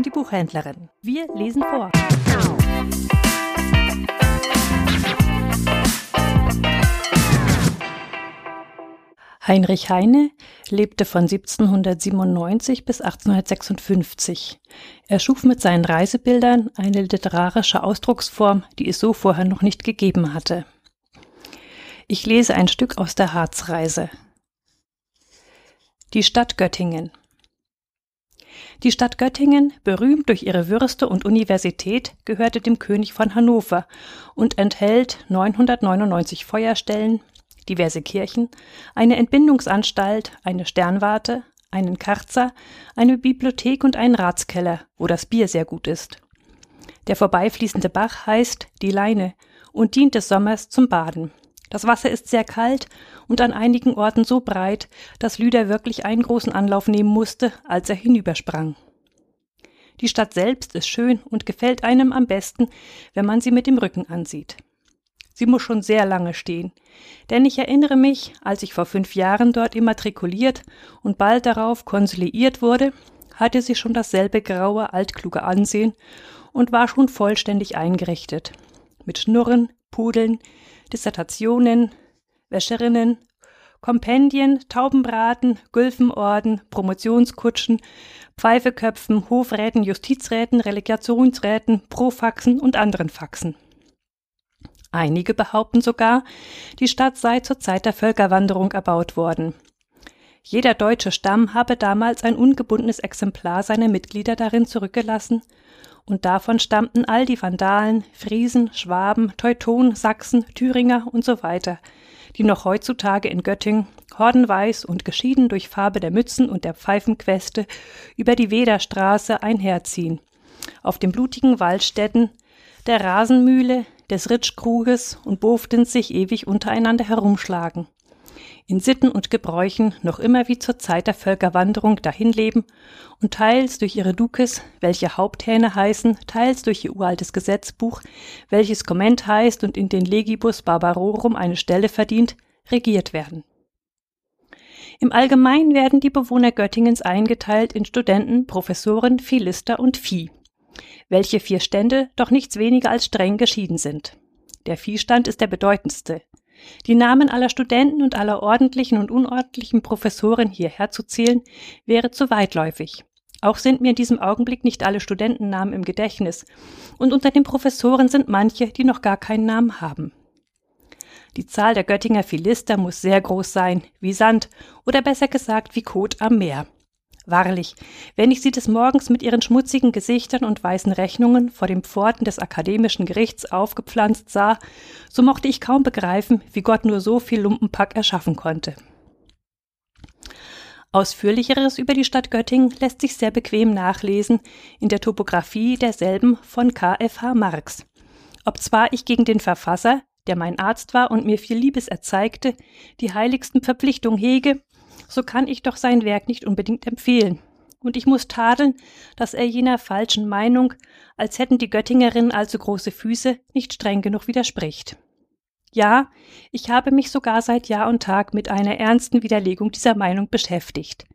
Buchhändlerin. Wir lesen vor. Heinrich Heine lebte von 1797 bis 1856. Er schuf mit seinen Reisebildern eine literarische Ausdrucksform, die es so vorher noch nicht gegeben hatte. Ich lese ein Stück aus der Harzreise. Die Stadt Göttingen. Die Stadt Göttingen, berühmt durch ihre Würste und Universität, gehörte dem König von Hannover und enthält 999 Feuerstellen, diverse Kirchen, eine Entbindungsanstalt, eine Sternwarte, einen Karzer, eine Bibliothek und einen Ratskeller, wo das Bier sehr gut ist. Der vorbeifließende Bach heißt die Leine und dient des Sommers zum Baden. Das Wasser ist sehr kalt und an einigen Orten so breit, dass Lüder wirklich einen großen Anlauf nehmen musste, als er hinübersprang. Die Stadt selbst ist schön und gefällt einem am besten, wenn man sie mit dem Rücken ansieht. Sie muss schon sehr lange stehen, denn ich erinnere mich, als ich vor fünf Jahren dort immatrikuliert und bald darauf konsiliiert wurde, hatte sie schon dasselbe graue, altkluge Ansehen und war schon vollständig eingerichtet. Mit Schnurren, Pudeln, Dissertationen, Wäscherinnen, Kompendien, Taubenbraten, Gülfenorden, Promotionskutschen, Pfeifeköpfen, Hofräten, Justizräten, Relegationsräten, Profaxen und anderen Faxen. Einige behaupten sogar, die Stadt sei zur Zeit der Völkerwanderung erbaut worden. Jeder deutsche Stamm habe damals ein ungebundenes Exemplar seiner Mitglieder darin zurückgelassen und davon stammten all die Vandalen, Friesen, Schwaben, Teutonen, Sachsen, Thüringer und so weiter, die noch heutzutage in Göttingen, hordenweiß und geschieden durch Farbe der Mützen und der Pfeifenqueste über die Wederstraße einherziehen, auf den blutigen Waldstätten, der Rasenmühle, des Ritschkruges und Boftens sich ewig untereinander herumschlagen in Sitten und Gebräuchen noch immer wie zur Zeit der Völkerwanderung dahinleben und teils durch ihre Dukes, welche Haupthähne heißen, teils durch ihr uraltes Gesetzbuch, welches Komment heißt und in den Legibus Barbarorum eine Stelle verdient, regiert werden. Im Allgemeinen werden die Bewohner Göttingens eingeteilt in Studenten, Professoren, Philister und Vieh, welche vier Stände doch nichts weniger als streng geschieden sind. Der Viehstand ist der bedeutendste, die Namen aller Studenten und aller ordentlichen und unordentlichen Professoren hierher zu zählen, wäre zu weitläufig. Auch sind mir in diesem Augenblick nicht alle Studentennamen im Gedächtnis, und unter den Professoren sind manche, die noch gar keinen Namen haben. Die Zahl der Göttinger Philister muss sehr groß sein, wie Sand, oder besser gesagt wie Kot am Meer. Wahrlich, wenn ich sie des Morgens mit ihren schmutzigen Gesichtern und weißen Rechnungen vor den Pforten des akademischen Gerichts aufgepflanzt sah, so mochte ich kaum begreifen, wie Gott nur so viel Lumpenpack erschaffen konnte. Ausführlicheres über die Stadt Göttingen lässt sich sehr bequem nachlesen in der Topographie derselben von KFH Marx. Obzwar ich gegen den Verfasser, der mein Arzt war und mir viel Liebes erzeigte, die heiligsten Verpflichtungen hege, so kann ich doch sein Werk nicht unbedingt empfehlen. Und ich muss tadeln, dass er jener falschen Meinung, als hätten die Göttingerinnen allzu große Füße, nicht streng genug widerspricht. Ja, ich habe mich sogar seit Jahr und Tag mit einer ernsten Widerlegung dieser Meinung beschäftigt.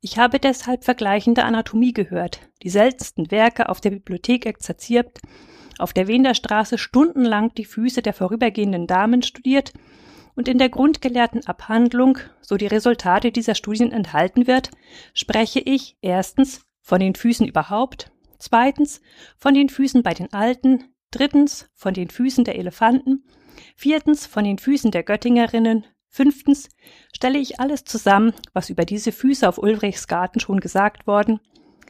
Ich habe deshalb vergleichende Anatomie gehört, die seltensten Werke auf der Bibliothek exerziert, auf der Wenderstraße stundenlang die Füße der vorübergehenden Damen studiert und in der grundgelehrten Abhandlung, so die Resultate dieser Studien enthalten wird, spreche ich erstens von den Füßen überhaupt, zweitens von den Füßen bei den Alten, drittens von den Füßen der Elefanten, viertens von den Füßen der Göttingerinnen, fünftens stelle ich alles zusammen, was über diese Füße auf Ulrichs Garten schon gesagt worden,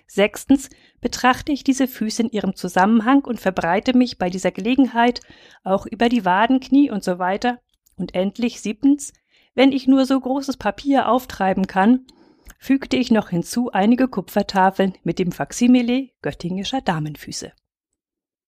sechstens betrachte ich diese Füße in ihrem Zusammenhang und verbreite mich bei dieser Gelegenheit auch über die Waden, Knie und so weiter und endlich siebtens, wenn ich nur so großes Papier auftreiben kann, fügte ich noch hinzu einige Kupfertafeln mit dem Faksimile göttingischer Damenfüße.